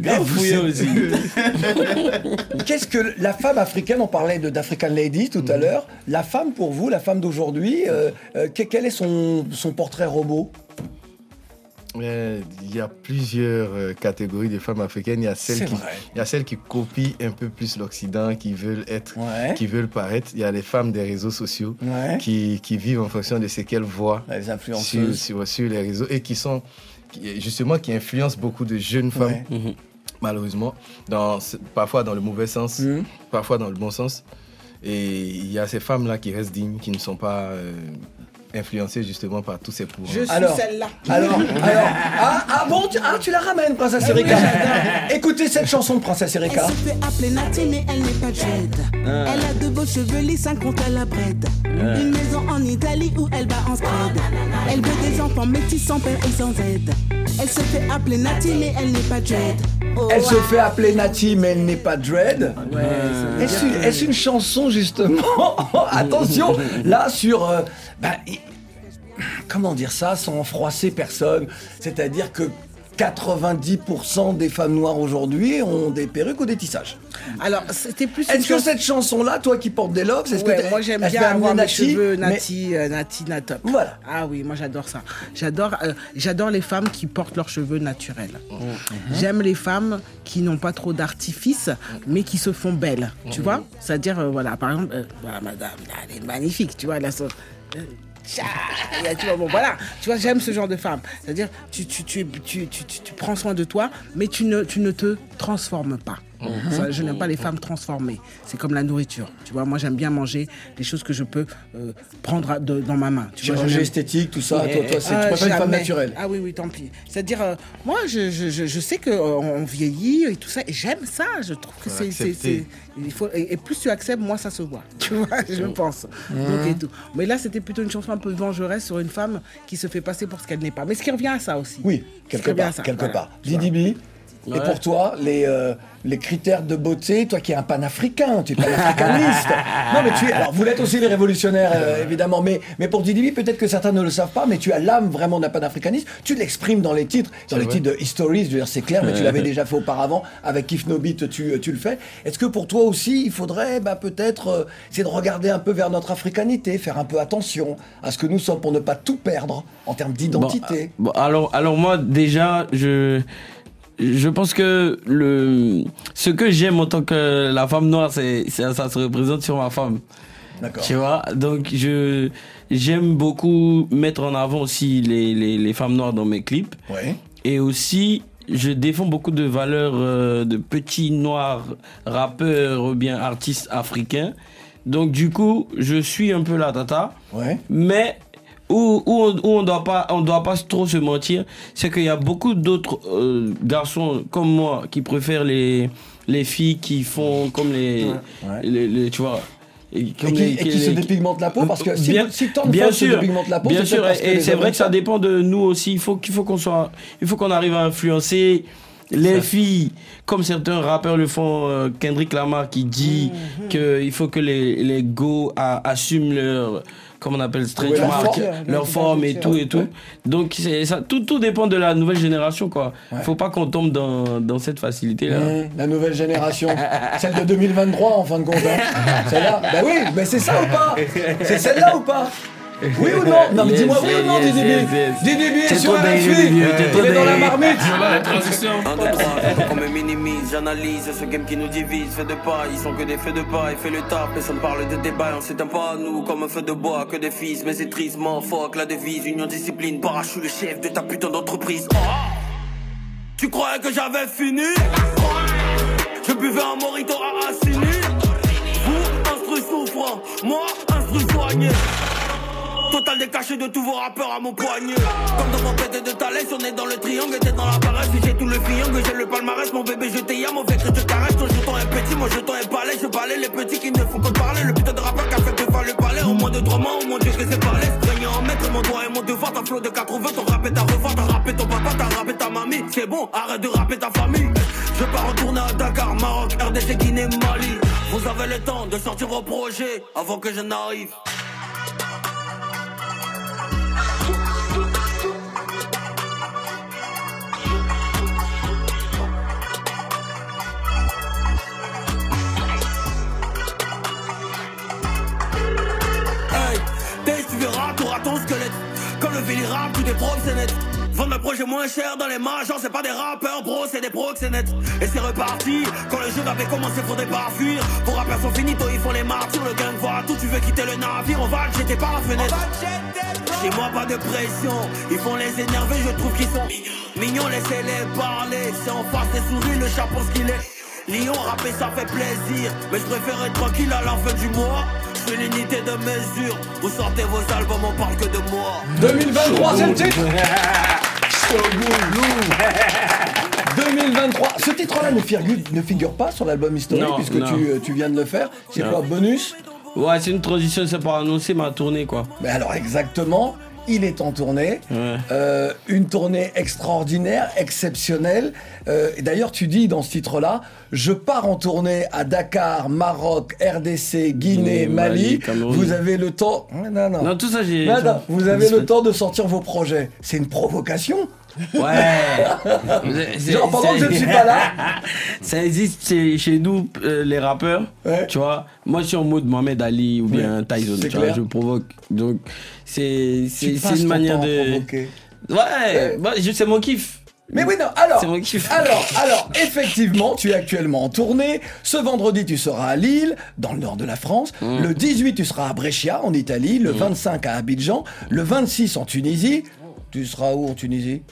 Grave fouillé aussi. Qu'est-ce que la femme africaine, on parlait de- d'African Lady tout à l'heure, la femme pour vous, la femme d'aujourd'hui, euh, euh, que- quel est son, son portrait robot? Mais Il y a plusieurs euh, catégories de femmes africaines. Il y a celles qui, il y a celles qui copient un peu plus l'Occident, qui veulent être, Ouais. qui veulent paraître. Il y a les femmes des réseaux sociaux Ouais. qui, qui vivent en fonction de ce qu'elles voient Les sur, influenceuses. sur, sur les réseaux et qui sont qui- justement qui influencent beaucoup de jeunes femmes Ouais. Malheureusement dans parfois dans le mauvais sens Mhm. parfois dans le bon sens et il y a ces femmes là qui restent dignes qui ne sont pas euh, influencées justement par tous ces pouvoirs Je suis Alors, celle-là. Alors, alors, ah, ah bon, tu, ah, tu la ramènes, Princesse Erika. Écoutez cette chanson de Princesse Elle Erika. se fait appeler Nati, mais elle n'est pas dread. Ah. Elle a de beaux cheveux lisses, un compte à la brède. Une maison en Italie où elle bat en scred. Elle veut des enfants métis sans père et sans aide. Elle se fait appeler Nati, mais elle n'est pas dread. Oh, Elle se ah. fait appeler Nati, mais elle n'est pas Dread. Est-ce une, est-ce une chanson, justement? Attention, là, sur. euh, bah, comment dire ça sans froisser personne? C'est-à-dire que 90% des femmes noires aujourd'hui ont des perruques ou des tissages. Alors, c'était plus Est-ce que cette chanson-là, toi qui portes des locks, est-ce Ouais, que moi j'aime bien avoir mes Nati, cheveux mais- Nati, euh, Nati, Natop. Voilà. Ah oui, moi j'adore ça. J'adore, euh, j'adore les femmes qui portent leurs cheveux naturels. Mhm. J'aime les femmes qui n'ont pas trop d'artifice, mais qui se font belles. Tu Mhm. vois? C'est-à-dire, euh, voilà, par exemple, euh, voilà, madame, elle est magnifique, tu vois, elle a son- euh, tu vois, bon, voilà, tu vois, j'aime ce genre de femme. C'est-à-dire, tu, tu, prends soin de toi, mais tu ne, tu ne te transformes pas. Ça, je n'aime pas les femmes transformées. C'est comme la nourriture. Tu vois, moi j'aime bien manger des choses que je peux euh, prendre de- dans ma main. Tu vois, je esthétique, tout ça, Mais- toi, toi, c'est- tu Ah, préfères une femme naturelle. Ah oui, oui, tant pis. C'est-à-dire, euh, moi, je, je, je, je sais qu'on vieillit et tout ça, et j'aime ça. Je trouve que c'est. il faut, et, et plus tu acceptes, moins ça se voit. Tu vois, je pense. Donc, et tout. Mais là, c'était plutôt une chanson un peu vengeresse sur une femme qui se fait passer pour ce qu'elle n'est pas. Mais ce qui revient à ça aussi. Oui, quelque part, ça, quelque voilà. part. Didi B, Et pour toi, les, euh, les critères de beauté, toi qui es un panafricain, tu es panafricaniste. non, mais tu es. Alors, vous l'êtes aussi les révolutionnaires, euh, évidemment. Mais, mais pour Didi, peut-être que certains ne le savent pas, mais tu as l'âme vraiment d'un panafricaniste. Tu l'exprimes dans les titres, dans les vrai. titres de Histories, je veux dire, c'est clair, mais tu l'avais déjà fait auparavant. Avec Kif No Beat, tu, tu le fais. Est-ce que pour toi aussi, il faudrait bah, peut-être euh, essayer de regarder un peu vers notre africanité, faire un peu attention à ce que nous sommes pour ne pas tout perdre en termes d'identité? Bon, alors, alors moi, déjà, je, je pense que le, ce que j'aime en tant que la femme noire, c'est, c'est- ça se représente sur ma femme. D'accord. Tu vois, donc je, j'aime beaucoup mettre en avant aussi les, les, les femmes noires dans mes clips. Ouais. Et aussi, je défends beaucoup de valeurs euh, de petits noirs rappeurs ou bien artistes africains. Donc du coup, je suis un peu la tata. Ouais. Mais où, où on, où on doit pas on doit pas trop se mentir, c'est qu'il y a beaucoup d'autres euh, garçons comme moi qui préfèrent les les filles qui font comme les, Ouais. les- les- tu vois et, qui, les- et qui se dépigmentent la peau parce que si, bien, si tant de bien femmes se sûr, dépigmentent la peau, bien c'est sûr, parce et, c'est vrai que ça dépend de nous aussi. Il faut qu'il faut qu'on soit, il faut qu'on arrive à influencer les filles, comme certains rappeurs le font. euh, Kendrick Lamar qui dit Mhm. que il faut que les les go assument leur comment on appelle stretch Ouais, leur forme. leur forme et tout et tout. Donc c'est ça, tout tout dépend de la nouvelle génération quoi. Faut pas qu'on tombe dans dans cette facilité là. La nouvelle génération, celle de 2023 en fin de compte. hein. Celle-là, bah oui, mais c'est ça ou pas? C'est celle-là ou pas? Oui ou non Non, mais dis-moi oui ou non, yes, Didi yes, B yes. Didi B est sur trop la fille Il est dans la marmite. La transition. Qu'on me minimise, j'analyse ce game qui nous divise, fait de pas, ils sont que des feux de pas, il fait le taf, personne parle de débat, on s'éteint pas nous comme un feu de bois, que des fils, mais c'est triste, m'en fuck, la devise, union discipline, parachute le chef de ta putain d'entreprise. Oh tu croyais que j'avais fini Je buvais un morito à Assini. Vous, instru souffrant, moi, instru soigné Total décaché de tous vos rappeurs à mon poignet. Comme dans mon pété de Thalès, on est dans le triangle T'es dans la paresse, j'ai tout le fiangle J'ai le palmarès, mon bébé je t'aime Mon vécu te caresse, ton jeton est petit Mon jeton est balai, je balai les petits qui ne font que parler. Le putain de rappeur qui a fait que le palais. En moins de trois mois, oh mon dieu que c'est parlé Régner en maître, mon doigt et mon devoir. T'as flot de 80, ton rap est ta revoir T'as rappé ton papa, t'as rappé ta mamie. C'est bon, arrête de rapper ta famille. Je pars retourner à Dakar, Maroc, RDC, Guinée, Mali. Vous avez le temps de sortir vos projets Avant que je n'arrive Hey, Dès tu verras, t'auras ton squelette. Comme le rap, tout est proxénète. Vendre le projet moins cher dans les majors, c'est pas des rappeurs, bro, c'est des proxénètes. Et c'est reparti. Quand le jeu avait commencé, faudrait pas fuir. Vos rappeurs sont finis, toi, ils font les martyrs. Le gang voit tout, tu veux quitter le navire, on va le jeter par la fenêtre. Chez moi, pas de pression. Ils font les énerver, je trouve qu'ils sont mignons, laissez-les parler. C'est en face des souris, le chat pense qu'il est. Lyon, rapper, ça fait plaisir. Mais je préfère être tranquille à la fin du mois. Je suis l'unité de mesure. Vous sortez vos albums, on parle que de moi. 2023, c'est le titre 2023. Ce titre-là ne figure, ne figure pas sur l'album historique Non, puisque non. Tu, euh, tu viens de le faire. C'est quoi, bonus? Ouais, c'est une transition, c'est pour annoncer ma tournée quoi. Mais alors exactement, il est en tournée. Ouais. Euh, une tournée extraordinaire, exceptionnelle. Euh, D'ailleurs, tu dis dans ce titre-là, je pars en tournée à Dakar, Maroc, RDC, Guinée, Mali. Cameroun. Vous avez le temps. Non, non. Non, tout ça, j'ai- Vous avez le temps de sortir vos projets. C'est une provocation. Ouais. Genre, pendant que je ne suis pas là. Ça existe chez, chez nous, euh, les rappeurs. Tu vois, moi, je suis en mode Mohamed Ali ou bien Tyson. c'est Tu vois, je provoque. Donc, c'est une manière de. provoquer. Ouais, bah, je- c'est mon kiff. Mais oui, non, alors, C'est mon kiff. alors, alors, effectivement, tu es actuellement en tournée. Ce vendredi, tu seras à Lille, dans le nord de la France. Mm. Le 18, tu seras à Brescia, en Italie. Le 25, à Abidjan. Le 26, en Tunisie. Tu seras où en Tunisie?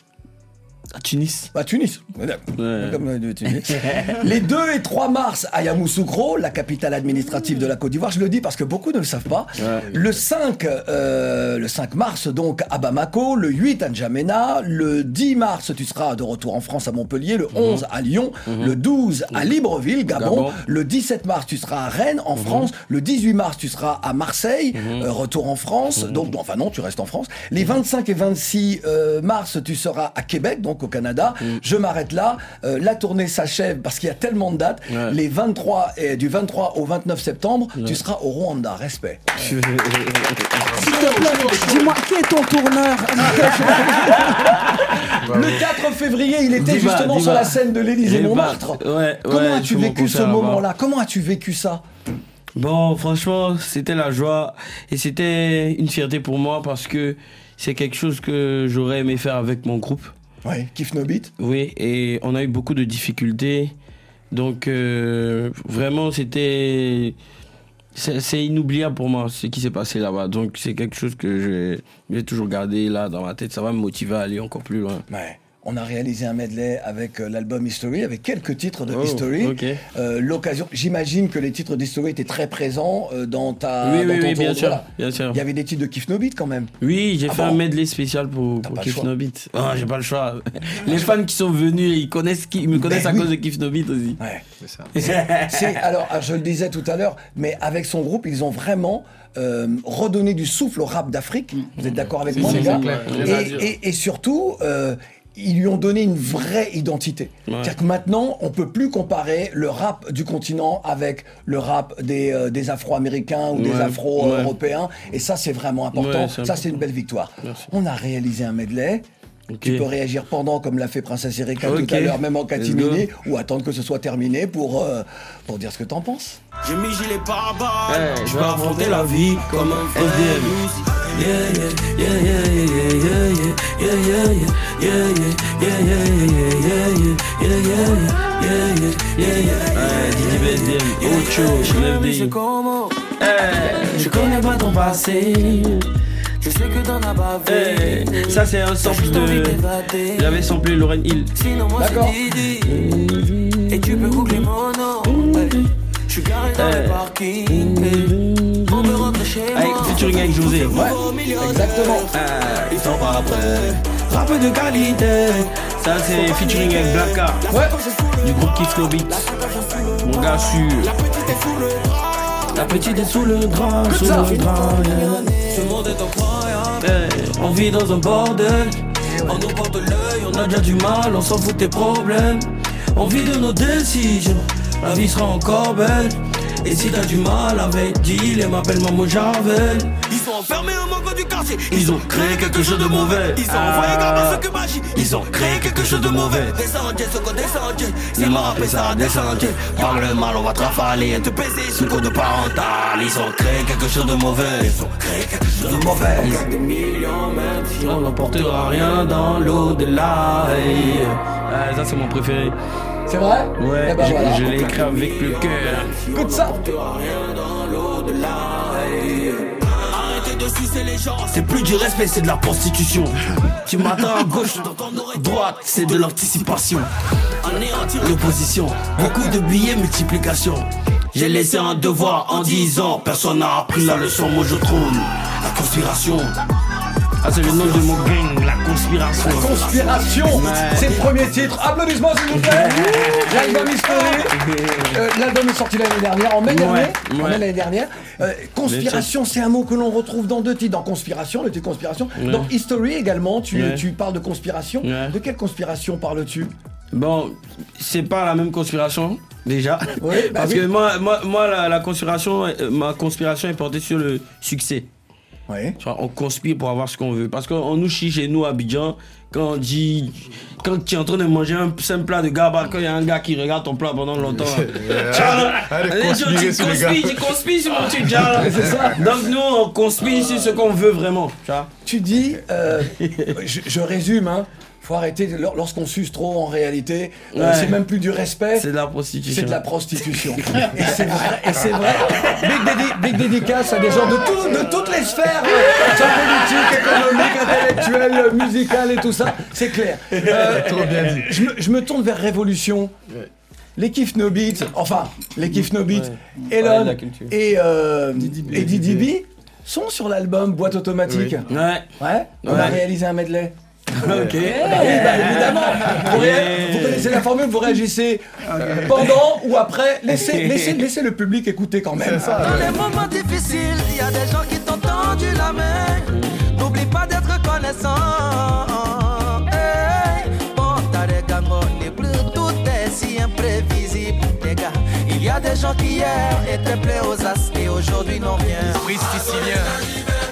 À Tunis. À Tunis. Comme euh, de Tunis. Les 2 et 3 mars à Yamoussoukro, la capitale administrative de la Côte d'Ivoire. Je le dis parce que beaucoup ne le savent pas. Le 5, euh, le 5 mars, donc, à Bamako. Le 8 à N'Djamena. Le 10 mars, tu seras de retour en France à Montpellier. Le 11 à Lyon. Le 12 à Libreville, Gabon. Gabon. Le 17 mars, tu seras à Rennes, en France. Le 18 mars, tu seras à Marseille. euh, retour en France. Donc, enfin non, tu restes en France. Les 25 et 26 euh, mars, tu seras à Québec, donc au Canada. Mm. Je m'arrête là. Euh, la tournée s'achève parce qu'il y a tellement de dates. Ouais. Les 23 et du 23 au 29 septembre, Ouais. tu seras au Rwanda. Respect. S'il te plaît, dis-moi, qui est ton tourneur? Le 4 février, il était Diva, justement Diva. sur la scène de l'Élysée Diva. Montmartre. Ouais, Comment as-tu vécu ce moment-là? Comment as-tu vécu ça? Bon, franchement, c'était la joie et c'était une fierté pour moi parce que c'est quelque chose que j'aurais aimé faire avec mon groupe. Oui, Kiff No Beat. Oui, et on a eu beaucoup de difficultés. Donc, euh, vraiment, c'était. C'est inoubliable pour moi ce qui s'est passé là-bas. Donc, c'est quelque chose que vais toujours garder là dans ma tête. Ça va me motiver à aller encore plus loin. Ouais. On a réalisé un medley avec euh, l'album History, avec quelques titres de Oh, History. Euh, L'occasion, j'imagine que les titres d'History étaient très présents euh, dans ta. Oui, dans oui, ton oui, bien sûr, voilà. bien sûr. Il y avait des titres de Kiff No Beat quand même. Oui, j'ai Ah fait bon un medley spécial pour, pour pas le Kiff choix. No Beat. Ah, j'ai pas le choix. Les fans qui sont venus, ils, connaissent, qui- ils me connaissent Ben à oui. cause de Kiff No Beat aussi. Ouais. C'est ça. Alors, ah, je le disais tout à l'heure, mais avec son groupe, ils ont vraiment euh, redonné du souffle au rap d'Afrique. Vous êtes d'accord avec moi, les gars à et, et- et surtout. euh, ils lui ont donné une vraie identité. C'est-à-dire que maintenant, on peut plus comparer le rap du continent avec le rap des, euh, des Afro-Américains ou des Ouais, Afro-Européens. Et ça, c'est vraiment important. Ça, c'est une belle victoire. On a réalisé un medley. Tu peux réagir pendant, comme l'a fait Princesse Erika tout à l'heure, même en catimini, ou attendre que ce soit terminé pour, euh, pour dire ce que t'en penses. J'ai mis gilet je vais affronter la vie comme un frère. Je connais pas ton passé je sais que t'en as bavé. Eh, ça c'est un sample de. J'avais samplé Lauren Hill. Sinon, moi D'accord. c'est Didi. Et tu peux googler mon nom. hey. Je suis garé dans Eh. le parking. hey. On veut rentrer chez Avec, moi. featuring avec José. Exactement. Ah, ils sont pas après. Rap de qualité. Ça c'est featuring avec Blacka. Ouais. Du groupe Kiss No. Mon gars sûr. La petite est sous le drap, sous le drap. Ce monde est incroyable. Eh, on vit dans un bordel. On nous porte l'œil, on a déjà du mal, on s'en fout des problèmes. On vit de nos décisions, la vie sera encore belle. Et si t'as du mal avec Deal, et m'appelle Maman Jarvel. Ils sont enfermés au manque du quartier. Ils ont créé quelque chose de mauvais. Ils ont envoyé Ah. comme ceux que magie. Ils ont créé quelque chose de mauvais. Descendez, ce qu'on descendait. Les C'est mort, appellent ça descendre. Parle le mal, on va te rafaler et te baiser sous le code parental. Ils ont créé quelque chose de mauvais. Ils ont créé quelque chose de mauvais. Des millions, même si On n'emportera rien dans l'au-delà. Ah, ça, c'est mon préféré. C'est vrai? Ouais, Eh ben je, voilà. je l'ai écrit avec le cœur. Écoute ça. C'est plus du respect, c'est de la prostitution. Tu m'attends à gauche, droite, c'est de l'anticipation. Anéantir L'opposition, beaucoup de billets, multiplication. J'ai laissé un devoir en 10 ans, personne n'a appris la leçon, moi je trône. La conspiration. Ah, c'est le nom de mon gang, la conspiration. Conspiration, c'est le premier titre. Applaudissements s'il vous plaît. L'album History. Euh, L'album est sorti l'année dernière, en mai dernier. En mai l'année dernière. Euh, conspiration, c'est un mot que l'on retrouve dans deux titres. Dans Conspiration, le titre Conspiration. Dans History également, tu, parles de conspiration. De quelle conspiration parles-tu? Bon, c'est pas la même conspiration, déjà. Oui, bah Parce oui. que moi, moi, moi la, la conspiration, euh, ma conspiration est portée sur le succès. On conspire pour avoir ce qu'on veut. Parce qu'on nous chie chez nous à Abidjan, quand on dit. Quand tu es en train de manger un simple plat de gaba, quand il y a un gars qui regarde ton plat pendant longtemps. tu vois, là, Allez, allez, tu- les conspires, tu conspires sur mon truc. Donc nous, on conspire sur ce qu'on veut vraiment. Tu vois. Tu dis, euh, je, je résume, hein, faut arrêter lorsqu'on suce trop en réalité. euh, c'est même plus du respect. C'est de la prostitution. C'est de la prostitution. et c'est vrai. Et c'est vrai. Big, dédi- big dédicace à des gens de, tout- de toutes les sphères, euh, soit politique, économique, intellectuelle, euh, musicale et tout ça. C'est clair. Euh, Trop bien dit. Je me, je me tourne vers Révolution. Les Kiff No Beats, enfin, les Kiff No Beats, Ouais, Elon et, euh, et Didi B sont sur l'album Boîte Automatique. Ouais. Ouais, on a réalisé un medley. Ok. Bah eh, oui, bah évidemment. Vous, vous connaissez la formule, vous réagissez euh, pendant ou après. Laissez, laissez, laissez le public écouter quand même. Dans les moments difficiles, il y a des gens qui t'ont tendu la main. N'oublie pas d'être reconnaissant. Hey, porta les tout est si imprévisible, les gars. Il y a des gens qui hier étaient plaisés aux as et aujourd'hui n'ont rien. Triste ici bien.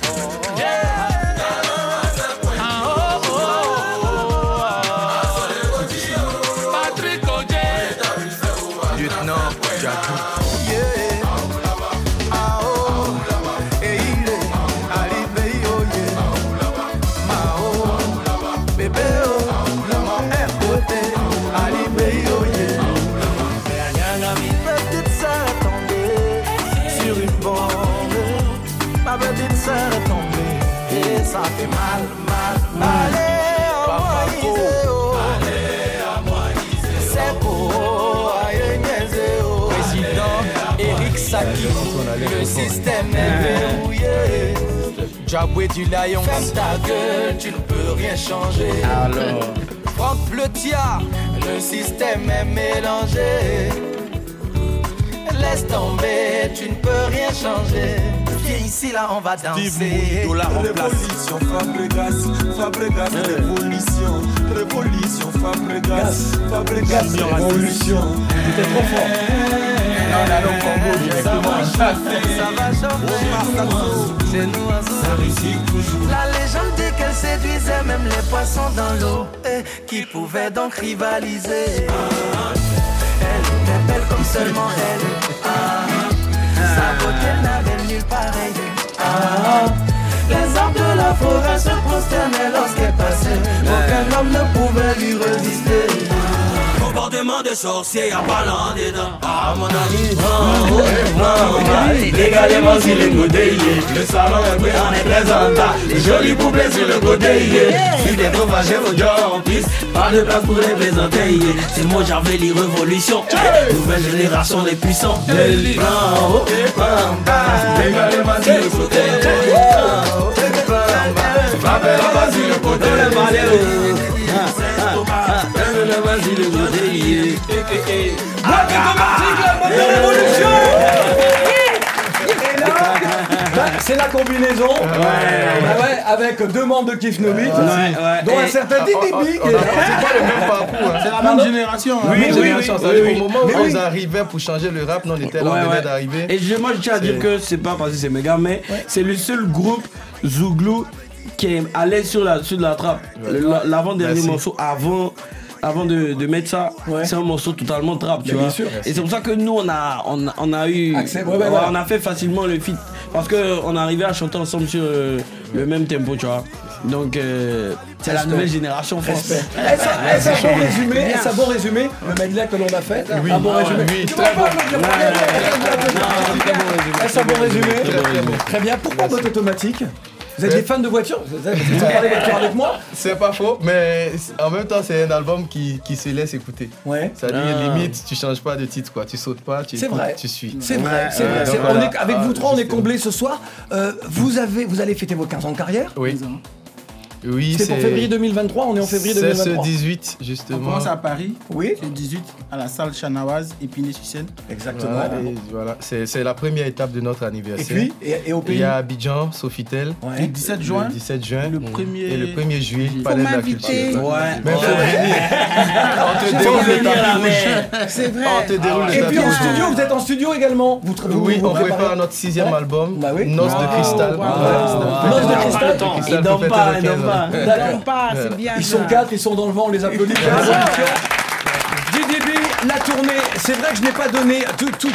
Jaboué du Lion. Ferme ta gueule, tu ne peux rien changer. Alors? Franck Pleutia, le système est mélangé. Laisse tomber, tu ne peux rien changer. Viens ici, là, on va danser. Révolution Fabregas, Fabregas, révolution, révolution Fabregas, Fabregas, révolution. C'était trop fort. La légende dit qu'elle séduisait même les poissons dans l'eau. Et qui pouvaient donc rivaliser. Elle était belle comme seulement elle. Ah, sa beauté n'avait nulle pareille. Ah, les arbres de la forêt se prosternaient lorsqu'elle passait. Aucun homme ne pouvait lui résister. Comportement de sorcier, y'a pas dedans. Ah, mon ami, oh, oh, oh, oh. Sur le côté, le salon est prêt, on est présenta. Les jolies poupées sur le côté. Si des trop vos gens en piste. Pas de place pour les présenter. C'est moi, j'avais les révolutions. Nouvelle génération, les puissants. Les blancs, oh, Légalement sur le côté, Frappez la base sur le côté, les malheureux. Vas-y le Bah, C'est la combinaison Bah ouais, avec deux membres de Kif Nomit, dont un certain Didi là. C'est pas le même parcours. hein. C'est la même génération. hein. Oui, oui, génération. oui, Ça Au moment où ils arrivaient pour changer le rap, nous on était là, on venait d'arriver. Et je, moi, je tiens à dire que c'est pas parce que c'est méga, mais c'est le seul groupe Zouglou qui est allé sur la, sur la trappe. L'avant-dernier morceau, avant, avant de, de mettre ça, c'est un morceau totalement trap, tu vois. bien. Et c'est pour ça que nous, on a, on a, on a eu. Accès, ouais, ouais, voilà. On a fait facilement le feat. Parce qu'on est arrivé à chanter ensemble sur euh, le même tempo, tu vois. Donc, euh, c'est la nouvelle génération France. Respect. Est-ce un- un bon résumé Est-ce un bon résumé Le medley que l'on a fait Oui. Un bon Ah, résumé oui, très bon. Est-ce un résumé Très bien. Pourquoi boîte automatique? Vous êtes des fans de voitures Vous avez vous parlez voiture avec moi C'est pas faux, mais en même temps, c'est un album qui, qui se laisse écouter. Ouais. Ça dit Ah. limite, tu changes pas de titre, quoi. Tu sautes pas, tu, C'est vrai. tu suis. C'est vrai, c'est Ouais, vrai. on est- avec Ah, vous trois, on est comblés ce soir. Euh, vous, avez, vous allez fêter vos 15 ans de carrière Oui. Oui, C'est pour février 2023, on est en février C'est 2023. ce 18, On justement. commence à Paris. Oui. Le 18 à la salle Chanawaz, Épinay-sur-Seine. Exactement. Voilà, et voilà. C'est c'est la première étape de notre anniversaire. Et puis, et, et au Il pays y a Abidjan, Sofitel. Ouais. Le 17 juin. Le 17 juin. Le premier- Et le 1er juillet, Faut Palais de la. Culture. Ouais. Mais faut venir. On te déroule le tapis C'est vrai. On te déroule le Et puis en studio, vous êtes en studio également vous, Oui, vous on préparez- prépare notre sixième Ouais. album, Bah oui. Noces de Wow. cristal. Wow. Noces de Il pas cristal. Il dort pas, il dort 15 pas. pas, c'est bien. Ils sont quatre, ils sont dans le vent, on les applaudit. DDB, la tournée, c'est vrai que je n'ai pas donné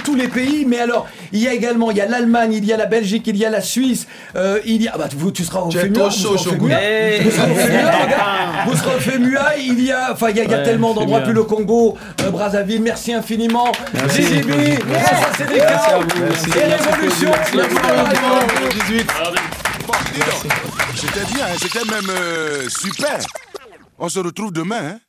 tous les pays, mais alors, il y a également, il y a l'Allemagne, il y a la Belgique, il y a la Suisse, euh, il y a, ah bah, vous, tu seras au FEMUA, vous serez au. FEMUA. Hey. Vous serez au FEMUA, regarde. Vous serez au FEMUA, il y a, enfin, il y a, il y a Ouais, tellement d'endroits, plus le Congo, euh, Brazzaville, merci infiniment. Merci. DDB, grâce à Cédric Merci à Kao, vous. Merci. et Révolution, Merci. Merci. 18. C'était bien, hein, c'était même euh, super. On se retrouve demain. Hein?